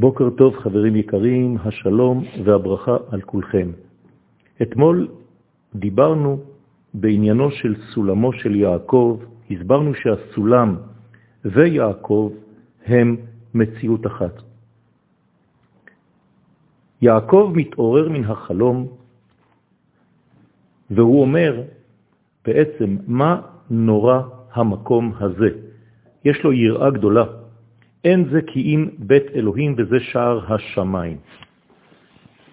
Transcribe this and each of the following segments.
בוקר טוב חברים יקרים, השלום והברכה על כולכם. אתמול דיברנו בעניינו של סולמו של יעקב, הסברנו שהסולם ויעקב הם מציאות אחת. יעקב מתעורר מן החלום והוא אומר בעצם מה נורא המקום הזה. יש לו יראה גדולה. אין זה כי אם בית אלוהים וזה שער השמיים.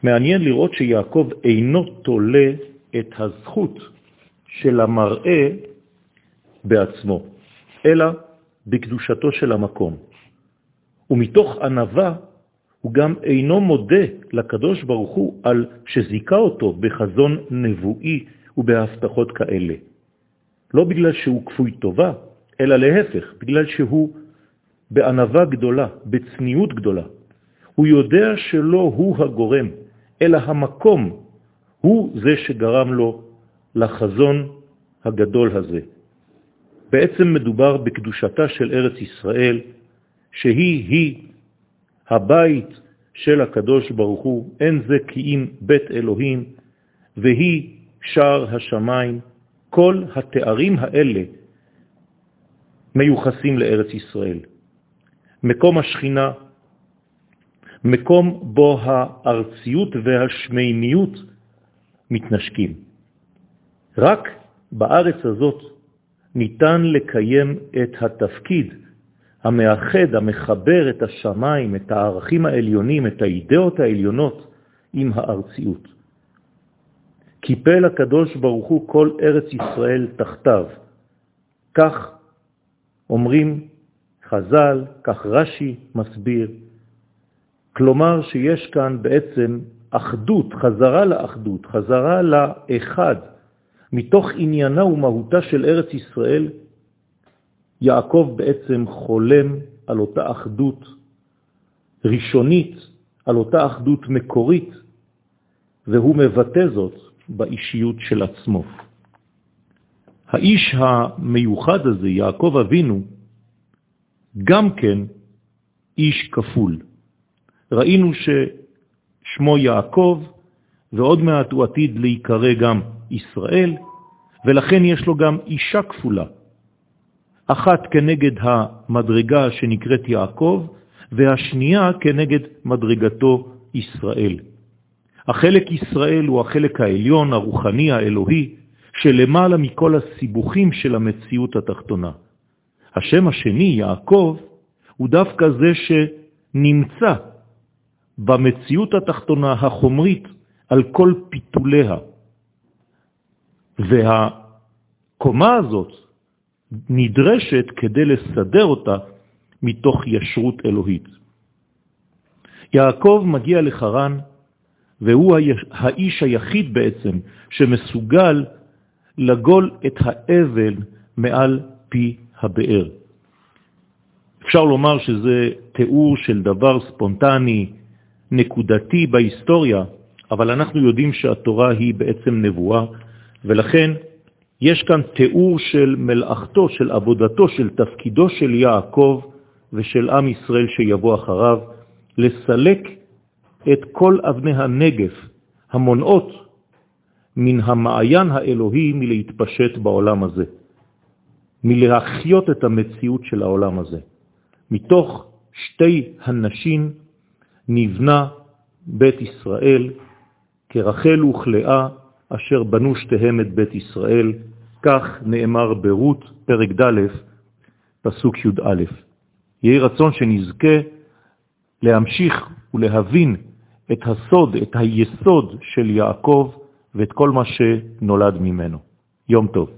מעניין לראות שיעקב אינו תולה את הזכות של המראה בעצמו, אלא בקדושתו של המקום. ומתוך ענבה הוא גם אינו מודה לקדוש ברוך הוא על שזיקה אותו בחזון נבואי ובהבטחות כאלה. לא בגלל שהוא כפוי טובה, אלא להפך, בגלל שהוא בענבה גדולה, בצניעות גדולה. הוא יודע שלא הוא הגורם, אלא המקום הוא זה שגרם לו לחזון הגדול הזה. בעצם מדובר בקדושתה של ארץ ישראל, שהיא-היא הבית של הקדוש ברוך הוא, אין זה כי אם בית אלוהים, והיא שער השמיים. כל התארים האלה מיוחסים לארץ ישראל. מקום השכינה, מקום בו הארציות והשמימיות מתנשקים. רק בארץ הזאת ניתן לקיים את התפקיד המאחד, המחבר את השמיים, את הערכים העליונים, את האידאות העליונות עם הארציות. קיפל הקדוש ברוך הוא כל ארץ ישראל תחתיו. כך אומרים חז"ל, כך רש"י מסביר. כלומר שיש כאן בעצם אחדות, חזרה לאחדות, חזרה לאחד. מתוך עניינה ומהותה של ארץ ישראל, יעקב בעצם חולם על אותה אחדות ראשונית, על אותה אחדות מקורית, והוא מבטא זאת באישיות של עצמו. האיש המיוחד הזה, יעקב אבינו, גם כן איש כפול. ראינו ששמו יעקב, ועוד מעט הוא עתיד להיקרא גם ישראל, ולכן יש לו גם אישה כפולה. אחת כנגד המדרגה שנקראת יעקב, והשנייה כנגד מדרגתו ישראל. החלק ישראל הוא החלק העליון, הרוחני, האלוהי, שלמעלה מכל הסיבוכים של המציאות התחתונה. השם השני, יעקב, הוא דווקא זה שנמצא במציאות התחתונה החומרית על כל פיתוליה. והקומה הזאת נדרשת כדי לסדר אותה מתוך ישרות אלוהית. יעקב מגיע לחרן, והוא האיש היחיד בעצם שמסוגל לגול את האבל מעל פי הבאר. אפשר לומר שזה תיאור של דבר ספונטני, נקודתי בהיסטוריה, אבל אנחנו יודעים שהתורה היא בעצם נבואה, ולכן יש כאן תיאור של מלאכתו, של עבודתו, של תפקידו של יעקב ושל עם ישראל שיבוא אחריו, לסלק את כל אבני הנגף המונעות מן המעיין האלוהי מלהתפשט בעולם הזה, מלהחיות את המציאות של העולם הזה. מתוך שתי הנשים נבנה בית ישראל כרחל וכלאה אשר בנו שתיהם את בית ישראל, כך נאמר ברות פרק ד' פסוק י"א. יהי רצון שנזכה להמשיך ולהבין את הסוד, את היסוד של יעקב ואת כל מה שנולד ממנו. יום טוב.